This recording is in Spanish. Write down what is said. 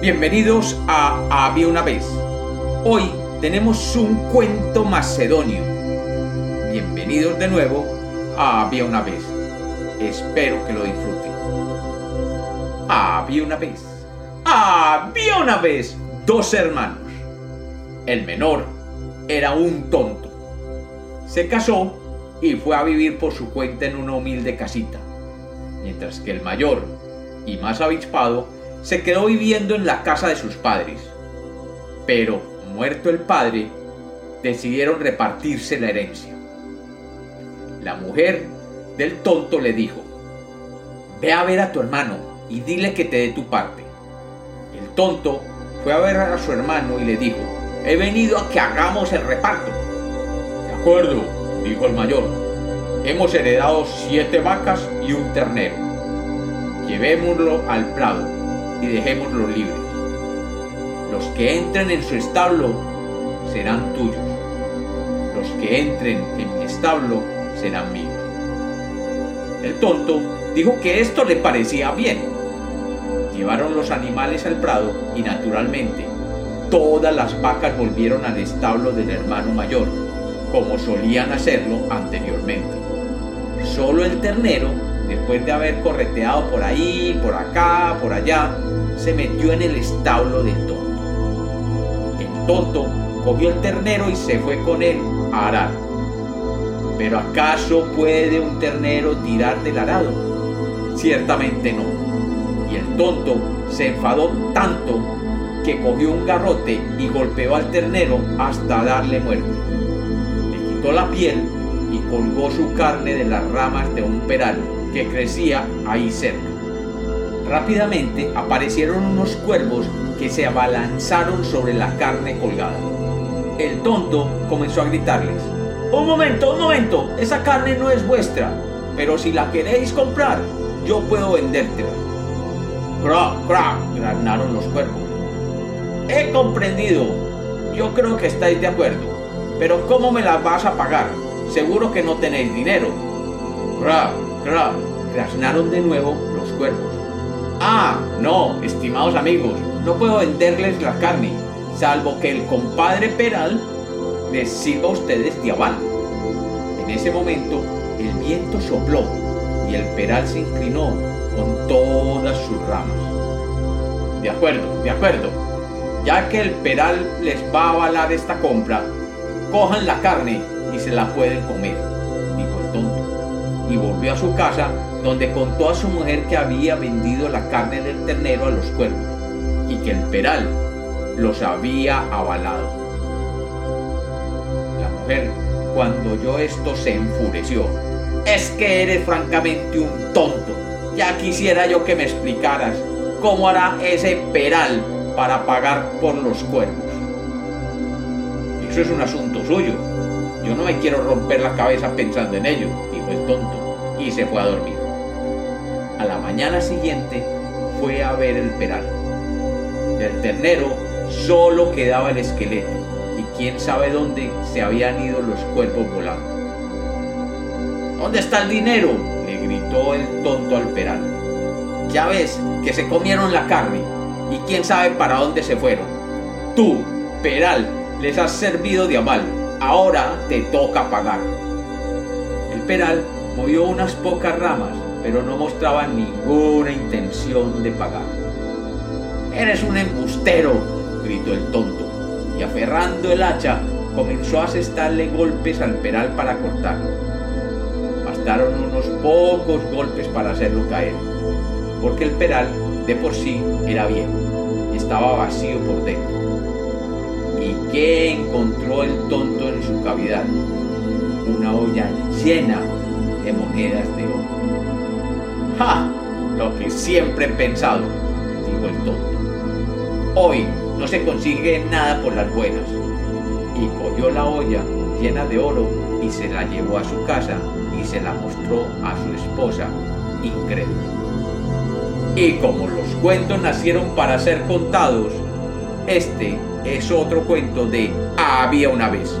Bienvenidos a Había una vez. Hoy tenemos un cuento macedonio. Bienvenidos de nuevo a Había una vez. Espero que lo disfruten. Había una vez. Había una vez dos hermanos. El menor era un tonto. Se casó y fue a vivir por su cuenta en una humilde casita, mientras que el mayor y más avispado se quedó viviendo en la casa de sus padres. Pero, muerto el padre, decidieron repartirse la herencia. La mujer del tonto le dijo, ve a ver a tu hermano y dile que te dé tu parte. El tonto fue a ver a su hermano y le dijo, he venido a que hagamos el reparto. De acuerdo, dijo el mayor, hemos heredado siete vacas y un ternero. Llevémoslo al prado y dejémoslo libres. Los que entren en su establo serán tuyos. Los que entren en mi establo serán míos. El tonto dijo que esto le parecía bien. Llevaron los animales al prado y naturalmente todas las vacas volvieron al establo del hermano mayor, como solían hacerlo anteriormente. Solo el ternero, después de haber correteado por ahí, por acá, por allá, se metió en el establo del tonto. El tonto cogió el ternero y se fue con él a arar. Pero ¿acaso puede un ternero tirar del arado? Ciertamente no. Y el tonto se enfadó tanto que cogió un garrote y golpeó al ternero hasta darle muerte. Le quitó la piel y colgó su carne de las ramas de un peral que crecía ahí cerca. Rápidamente aparecieron unos cuervos que se abalanzaron sobre la carne colgada. El tonto comenzó a gritarles, Un momento, un momento, esa carne no es vuestra, pero si la queréis comprar, yo puedo vendértela. Crack, crack, granaron los cuervos. He comprendido, yo creo que estáis de acuerdo, pero ¿cómo me la vas a pagar? Seguro que no tenéis dinero. Crack, crack, graznaron de nuevo los cuervos. Ah, no, estimados amigos, no puedo venderles la carne, salvo que el compadre Peral les sirva a ustedes de aval. En ese momento, el viento sopló y el Peral se inclinó con todas sus ramas. De acuerdo, de acuerdo. Ya que el Peral les va a avalar esta compra, cojan la carne y se la pueden comer. Y volvió a su casa donde contó a su mujer que había vendido la carne del ternero a los cuervos y que el peral los había avalado. La mujer, cuando oyó esto, se enfureció. Es que eres francamente un tonto. Ya quisiera yo que me explicaras cómo hará ese peral para pagar por los cuervos. Eso es un asunto suyo. Yo no me quiero romper la cabeza pensando en ello, el tonto, y se fue a dormir. A la mañana siguiente fue a ver el peral. Del ternero solo quedaba el esqueleto y quién sabe dónde se habían ido los cuerpos volando. ¿Dónde está el dinero? le gritó el tonto al peral. Ya ves que se comieron la carne y quién sabe para dónde se fueron. Tú, peral, les has servido de aval. Ahora te toca pagar. El peral movió unas pocas ramas pero no mostraba ninguna intención de pagar. Eres un embustero, gritó el tonto, y aferrando el hacha comenzó a asestarle golpes al peral para cortarlo. Bastaron unos pocos golpes para hacerlo caer, porque el peral de por sí era viejo, estaba vacío por dentro. ¿Y qué encontró el tonto en su cavidad? Una olla llena de monedas de oro. ¡Ja! Lo que siempre he pensado, dijo el tonto. Hoy no se consigue nada por las buenas. Y cogió la olla llena de oro y se la llevó a su casa y se la mostró a su esposa, incrédula. Y como los cuentos nacieron para ser contados, este es otro cuento de Había una vez.